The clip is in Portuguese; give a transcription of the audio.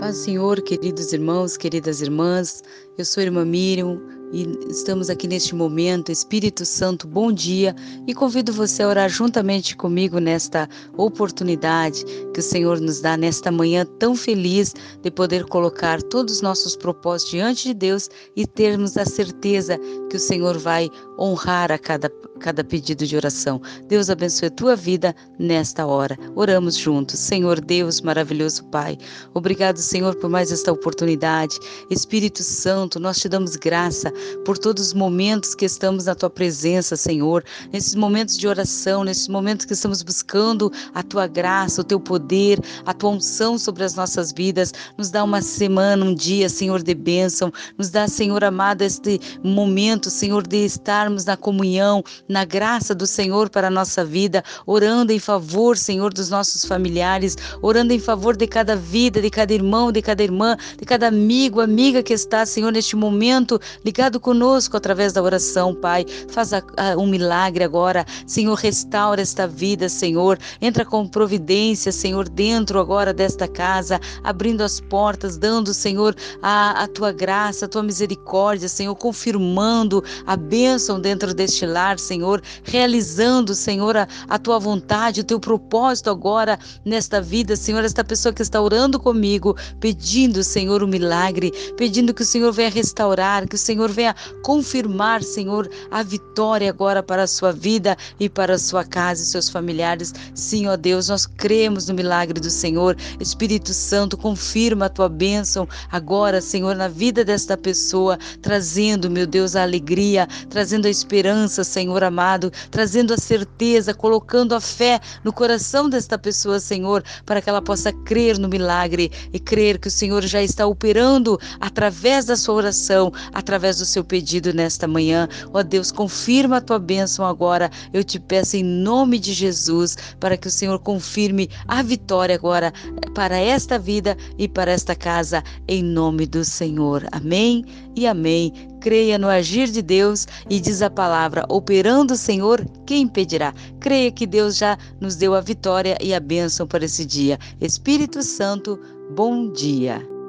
Paz, Senhor, queridos irmãos, queridas irmãs, eu sou a irmã Miriam e estamos aqui neste momento. Espírito Santo, bom dia e convido você a orar juntamente comigo nesta oportunidade que o Senhor nos dá nesta manhã tão feliz de poder colocar todos os nossos propósitos diante de Deus e termos a certeza que o Senhor vai honrar a cada, cada pedido de oração. Deus abençoe a tua vida nesta hora. Oramos juntos. Senhor Deus, maravilhoso Pai, obrigado, Senhor, por mais esta oportunidade. Espírito Santo, nós te damos graça por todos os momentos que estamos na tua presença, Senhor, nesses momentos de oração, nesses momentos que estamos buscando a tua graça, o teu poder, a tua unção sobre as nossas vidas. Nos dá uma semana, um dia, Senhor, de bênção. Nos dá, Senhor amado, este momento, Senhor, de estar estarmos na comunhão, na graça do Senhor para a nossa vida, orando em favor, Senhor, dos nossos familiares, orando em favor de cada vida, de cada irmão, de cada irmã, de cada amigo, amiga que está, Senhor, neste momento ligado conosco através da oração, Pai. Faz a, a, um milagre agora, Senhor, restaura esta vida, Senhor. Entra com providência, Senhor, dentro agora desta casa, abrindo as portas, dando, Senhor, a, a tua graça, a tua misericórdia, Senhor, confirmando a bênção dentro deste lar, Senhor, realizando, Senhor, a, a tua vontade, o teu propósito agora nesta vida, Senhor, esta pessoa que está orando comigo, pedindo, Senhor, o um milagre, pedindo que o Senhor venha restaurar, que o Senhor venha confirmar, Senhor, a vitória agora para a sua vida e para a sua casa e seus familiares. Sim, ó Deus, nós cremos no milagre do Senhor. Espírito Santo, confirma a tua bênção agora, Senhor, na vida desta pessoa, trazendo, meu Deus, a alegria, trazendo a a esperança, Senhor amado, trazendo a certeza, colocando a fé no coração desta pessoa, Senhor, para que ela possa crer no milagre e crer que o Senhor já está operando através da sua oração, através do seu pedido nesta manhã. Ó Deus, confirma a tua bênção agora. Eu te peço em nome de Jesus, para que o Senhor confirme a vitória agora para esta vida e para esta casa, em nome do Senhor. Amém e amém creia no agir de Deus e diz a palavra: operando o Senhor, quem impedirá? Creia que Deus já nos deu a vitória e a bênção para esse dia. Espírito Santo, bom dia.